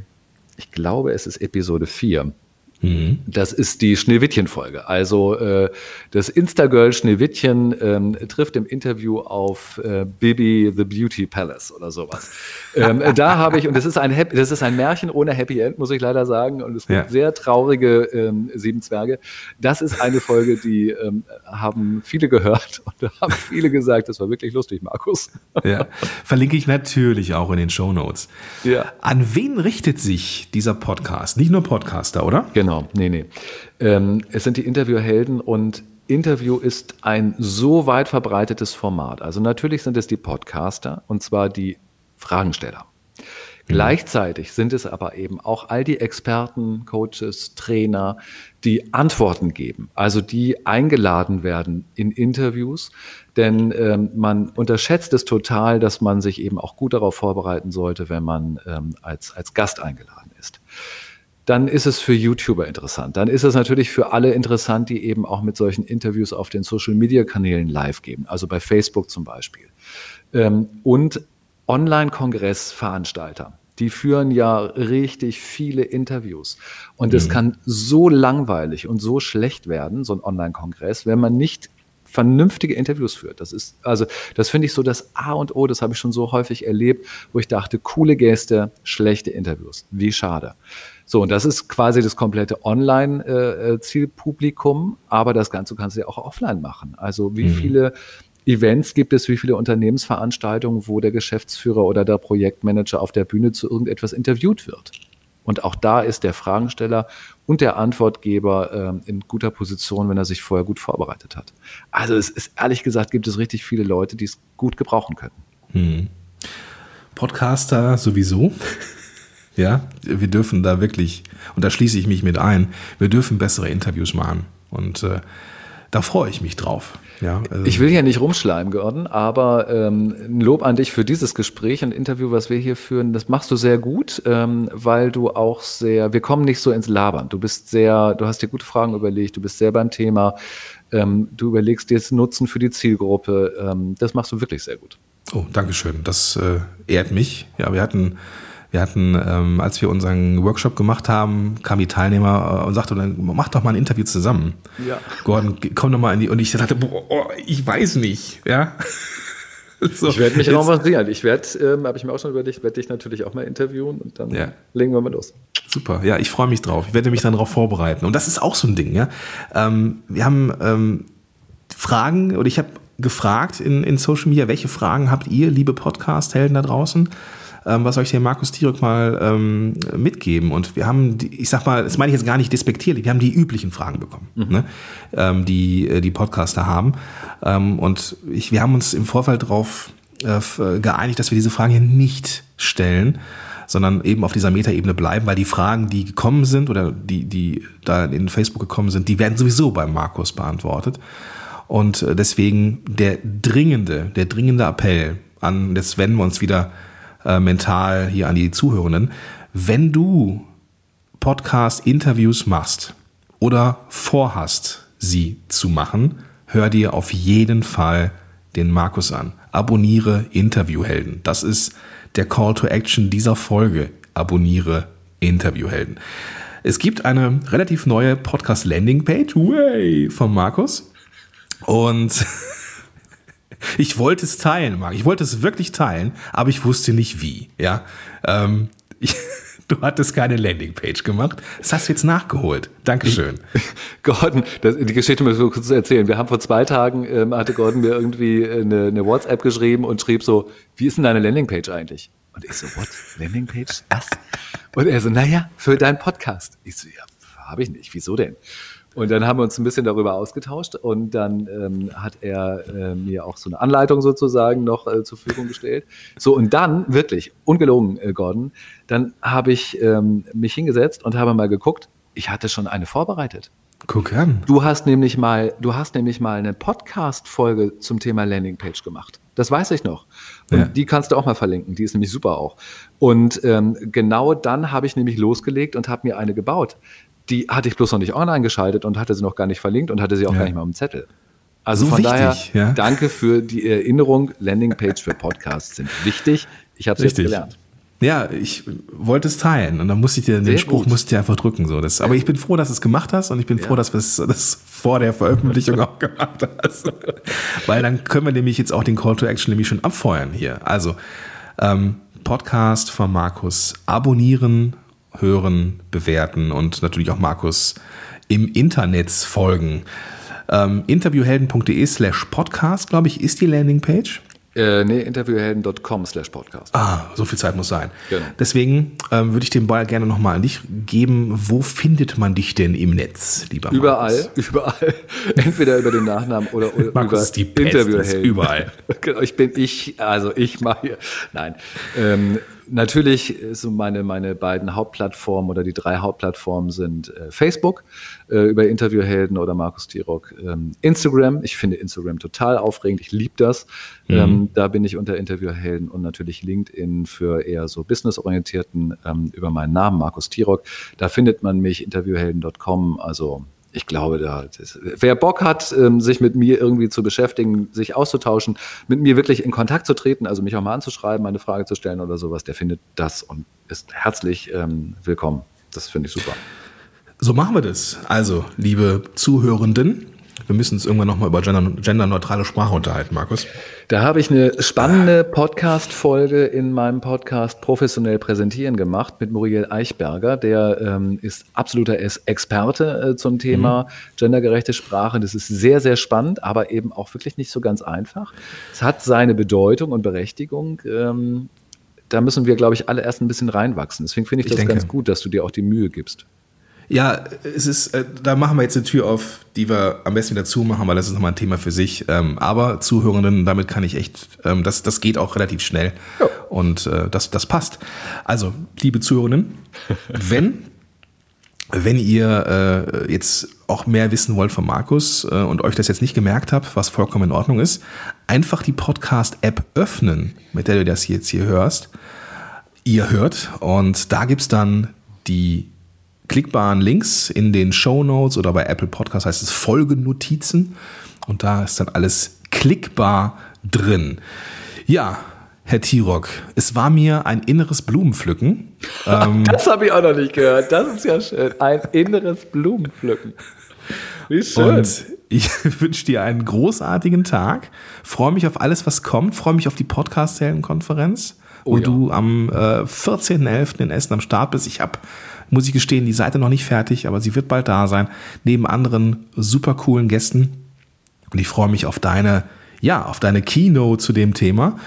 ich glaube, es ist Episode 4, Mhm. Das ist die Schneewittchen-Folge. Also äh, das Instagirl Schneewittchen ähm, trifft im Interview auf äh, Bibi the Beauty Palace oder sowas. ähm, da habe ich, und das ist ein Happy, das ist ein Märchen ohne Happy End, muss ich leider sagen. Und es gibt ja. sehr traurige ähm, Sieben Zwerge. Das ist eine Folge, die ähm, haben viele gehört und haben viele gesagt, das war wirklich lustig, Markus. ja. Verlinke ich natürlich auch in den Show Notes. Ja. An wen richtet sich dieser Podcast? Nicht nur Podcaster, oder? Genau. Genau, nee, nee. Ähm, es sind die Interviewhelden und Interview ist ein so weit verbreitetes Format. Also natürlich sind es die Podcaster und zwar die Fragensteller. Mhm. Gleichzeitig sind es aber eben auch all die Experten, Coaches, Trainer, die Antworten geben, also die eingeladen werden in Interviews, denn ähm, man unterschätzt es total, dass man sich eben auch gut darauf vorbereiten sollte, wenn man ähm, als, als Gast eingeladen dann ist es für YouTuber interessant. Dann ist es natürlich für alle interessant, die eben auch mit solchen Interviews auf den Social-Media-Kanälen live geben, also bei Facebook zum Beispiel. Ähm, und Online-Kongressveranstalter. Die führen ja richtig viele Interviews. Und es mhm. kann so langweilig und so schlecht werden, so ein Online-Kongress, wenn man nicht vernünftige Interviews führt. Das ist, also, das finde ich so das A und O, das habe ich schon so häufig erlebt, wo ich dachte, coole Gäste, schlechte Interviews. Wie schade. So, und das ist quasi das komplette Online-Zielpublikum, äh, aber das Ganze kannst du ja auch offline machen. Also wie mhm. viele Events gibt es, wie viele Unternehmensveranstaltungen, wo der Geschäftsführer oder der Projektmanager auf der Bühne zu irgendetwas interviewt wird. Und auch da ist der Fragensteller und der Antwortgeber äh, in guter Position, wenn er sich vorher gut vorbereitet hat. Also es ist ehrlich gesagt, gibt es richtig viele Leute, die es gut gebrauchen können. Hm. Podcaster sowieso. Ja, wir dürfen da wirklich, und da schließe ich mich mit ein, wir dürfen bessere Interviews machen. Und äh, da freue ich mich drauf. Ja, also. Ich will hier nicht rumschleimen, Gordon, aber ähm, ein Lob an dich für dieses Gespräch und Interview, was wir hier führen. Das machst du sehr gut, ähm, weil du auch sehr, wir kommen nicht so ins Labern. Du bist sehr, du hast dir gute Fragen überlegt, du bist sehr beim Thema, ähm, du überlegst dir das Nutzen für die Zielgruppe. Ähm, das machst du wirklich sehr gut. Oh, Dankeschön. Das äh, ehrt mich. Ja, wir hatten wir hatten, ähm, als wir unseren Workshop gemacht haben, kam die Teilnehmer äh, und sagte, dann mach doch mal ein Interview zusammen. Ja. Gordon, komm doch mal in die. Und ich dachte, boah, oh, ich weiß nicht, ja. So, ich werde mich auch mal sehen. Ich werde, ähm, habe ich mir auch schon überlegt, werde dich natürlich auch mal interviewen und dann ja. legen wir mal los. Super, ja, ich freue mich drauf. Ich werde mich dann darauf vorbereiten. Und das ist auch so ein Ding, ja. Ähm, wir haben ähm, Fragen, oder ich habe gefragt in, in Social Media, welche Fragen habt ihr, liebe Podcast-Helden da draußen? Ähm, was soll ich dir Markus Tirok mal ähm, mitgeben? Und wir haben, die, ich sag mal, das meine ich jetzt gar nicht despektierlich, wir haben die üblichen Fragen bekommen, mhm. ne? ähm, die äh, die Podcaster haben. Ähm, und ich, wir haben uns im Vorfeld darauf äh, geeinigt, dass wir diese Fragen hier nicht stellen sondern eben auf dieser Metaebene bleiben, weil die Fragen, die gekommen sind oder die, die da in Facebook gekommen sind, die werden sowieso beim Markus beantwortet. Und äh, deswegen der dringende, der dringende Appell an, jetzt wenden wir uns wieder äh, mental hier an die Zuhörenden. Wenn du Podcast-Interviews machst oder vorhast, sie zu machen, hör dir auf jeden Fall den Markus an. Abonniere Interviewhelden. Das ist der Call to Action dieser Folge. Abonniere Interviewhelden. Es gibt eine relativ neue Podcast-Landing-Page von Markus. Und Ich wollte es teilen, Marc. Ich wollte es wirklich teilen, aber ich wusste nicht wie. Ja, ähm, ich, du hattest keine Landingpage gemacht. Das hast du jetzt nachgeholt. Dankeschön. Gordon, das, die Geschichte muss ich kurz erzählen. Wir haben vor zwei Tagen, ähm, hatte Gordon mir irgendwie eine, eine WhatsApp geschrieben und schrieb so, wie ist denn deine Landingpage eigentlich? Und ich so, what? Landingpage? Was? Und er so, naja, für deinen Podcast. Ich so, ja, habe ich nicht. Wieso denn? Und dann haben wir uns ein bisschen darüber ausgetauscht und dann ähm, hat er äh, mir auch so eine Anleitung sozusagen noch äh, zur Verfügung gestellt. So, und dann, wirklich, ungelogen, äh, Gordon, dann habe ich ähm, mich hingesetzt und habe mal geguckt, ich hatte schon eine vorbereitet. Guck an. Du hast nämlich mal, du hast nämlich mal eine Podcast-Folge zum Thema Landingpage gemacht. Das weiß ich noch. Und ja. die kannst du auch mal verlinken. Die ist nämlich super auch. Und ähm, genau dann habe ich nämlich losgelegt und habe mir eine gebaut die hatte ich bloß noch nicht online geschaltet und hatte sie noch gar nicht verlinkt und hatte sie auch ja. gar nicht mal im Zettel. Also so von wichtig, daher, ja. danke für die Erinnerung. Landingpage für Podcasts sind wichtig. Ich habe es jetzt gelernt. Ja, ich wollte es teilen und dann musste ich dir den Sehr Spruch gut. musste ich einfach drücken so. Das, aber ich bin froh, dass du es gemacht hast und ich bin ja. froh, dass du es das vor der Veröffentlichung auch gemacht hast, weil dann können wir nämlich jetzt auch den Call to Action nämlich schon abfeuern hier. Also ähm, Podcast von Markus abonnieren hören, bewerten und natürlich auch Markus im Internet folgen. Ähm, interviewhelden.de slash podcast, glaube ich, ist die Landingpage. Äh, nee, interviewhelden.com slash podcast. Ah, so viel Zeit muss sein. Genau. Deswegen ähm, würde ich den Ball gerne nochmal an dich geben. Wo findet man dich denn im Netz, lieber Überall, Markus? überall. Entweder über den Nachnamen oder, oder Markus über Interviewhelden. Überall. genau, ich bin ich, also ich mache, nein. Ähm, Natürlich so meine, meine beiden Hauptplattformen oder die drei Hauptplattformen sind äh, Facebook äh, über Interviewhelden oder Markus Tirock, ähm, Instagram. Ich finde Instagram total aufregend. Ich liebe das. Mhm. Ähm, da bin ich unter Interviewhelden und natürlich LinkedIn für eher so businessorientierten ähm, über meinen Namen Markus Tirock. Da findet man mich interviewhelden.com. Also ich glaube, da, das, wer Bock hat, ähm, sich mit mir irgendwie zu beschäftigen, sich auszutauschen, mit mir wirklich in Kontakt zu treten, also mich auch mal anzuschreiben, eine Frage zu stellen oder sowas, der findet das und ist herzlich ähm, willkommen. Das finde ich super. So machen wir das. Also, liebe Zuhörenden, wir müssen uns irgendwann nochmal über gender, genderneutrale Sprache unterhalten, Markus. Da habe ich eine spannende Podcast-Folge in meinem Podcast Professionell Präsentieren gemacht mit Muriel Eichberger. Der ähm, ist absoluter Experte äh, zum Thema mhm. gendergerechte Sprache. Das ist sehr, sehr spannend, aber eben auch wirklich nicht so ganz einfach. Es hat seine Bedeutung und Berechtigung. Ähm, da müssen wir, glaube ich, alle erst ein bisschen reinwachsen. Deswegen finde ich, ich das denke. ganz gut, dass du dir auch die Mühe gibst. Ja, es ist, äh, da machen wir jetzt eine Tür auf, die wir am besten wieder zumachen, weil das ist nochmal ein Thema für sich. Ähm, aber Zuhörenden, damit kann ich echt, ähm, das, das geht auch relativ schnell. Ja. Und äh, das, das passt. Also, liebe Zuhörenden, wenn, wenn ihr äh, jetzt auch mehr wissen wollt von Markus äh, und euch das jetzt nicht gemerkt habt, was vollkommen in Ordnung ist, einfach die Podcast-App öffnen, mit der du das jetzt hier hörst. Ihr hört und da gibt's dann die klickbaren Links in den Show Notes oder bei Apple Podcast heißt es Folgennotizen. Und da ist dann alles klickbar drin. Ja, Herr Tirock, es war mir ein inneres Blumenpflücken. Ähm, das habe ich auch noch nicht gehört. Das ist ja schön. Ein inneres Blumenpflücken. Wie schön. Und ich wünsche dir einen großartigen Tag. Freue mich auf alles, was kommt. Freue mich auf die Podcast-Helden-Konferenz, oh, wo ja. du am äh, 14.11. in Essen am Start bist. Ich habe muss ich gestehen, die Seite noch nicht fertig, aber sie wird bald da sein, neben anderen super coolen Gästen. Und ich freue mich auf deine, ja, auf deine Keynote zu dem Thema.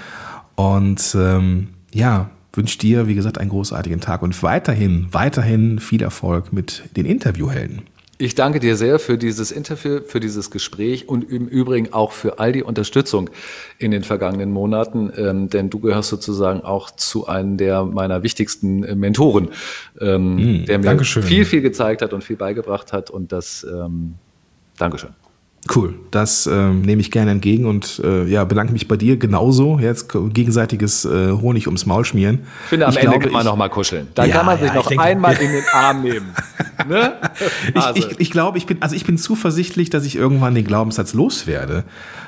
Und ähm, ja, wünsche dir, wie gesagt, einen großartigen Tag und weiterhin, weiterhin viel Erfolg mit den Interviewhelden. Ich danke dir sehr für dieses Interview, für dieses Gespräch und im Übrigen auch für all die Unterstützung in den vergangenen Monaten, ähm, denn du gehörst sozusagen auch zu einem der meiner wichtigsten äh, Mentoren, ähm, mm, der mir Dankeschön. viel, viel gezeigt hat und viel beigebracht hat und das ähm, Dankeschön. Cool, das ähm, nehme ich gerne entgegen und äh, ja, bedanke mich bei dir genauso. Jetzt gegenseitiges äh, Honig ums Maul schmieren. Ich finde, am ich Ende glaube, kann man noch mal kuscheln. Dann ja, kann man sich ja, noch denke, einmal in den Arm nehmen. ne? ich, ich, ich glaube, ich bin, also ich bin zuversichtlich, dass ich irgendwann den Glaubenssatz loswerde,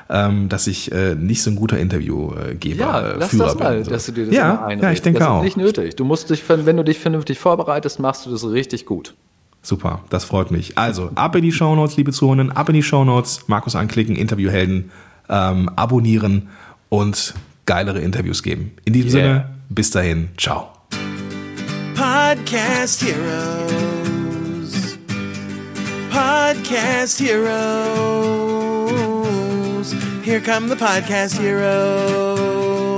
ähm, dass ich äh, nicht so ein guter Interviewgeber ja, äh, lass Führer das mal, bin, so. dass du dir das ja, Ja, ich denke das auch. Das ist nicht nötig. Du musst dich, wenn du dich vernünftig vorbereitest, machst du das richtig gut. Super, das freut mich. Also, ab in die Shownotes, liebe Zuhörenden, ab in die Shownotes, Markus anklicken, Interviewhelden, ähm, abonnieren und geilere Interviews geben. In diesem yeah. Sinne, bis dahin, ciao. Podcast Heroes. Podcast Heroes. Here come the Podcast Heroes.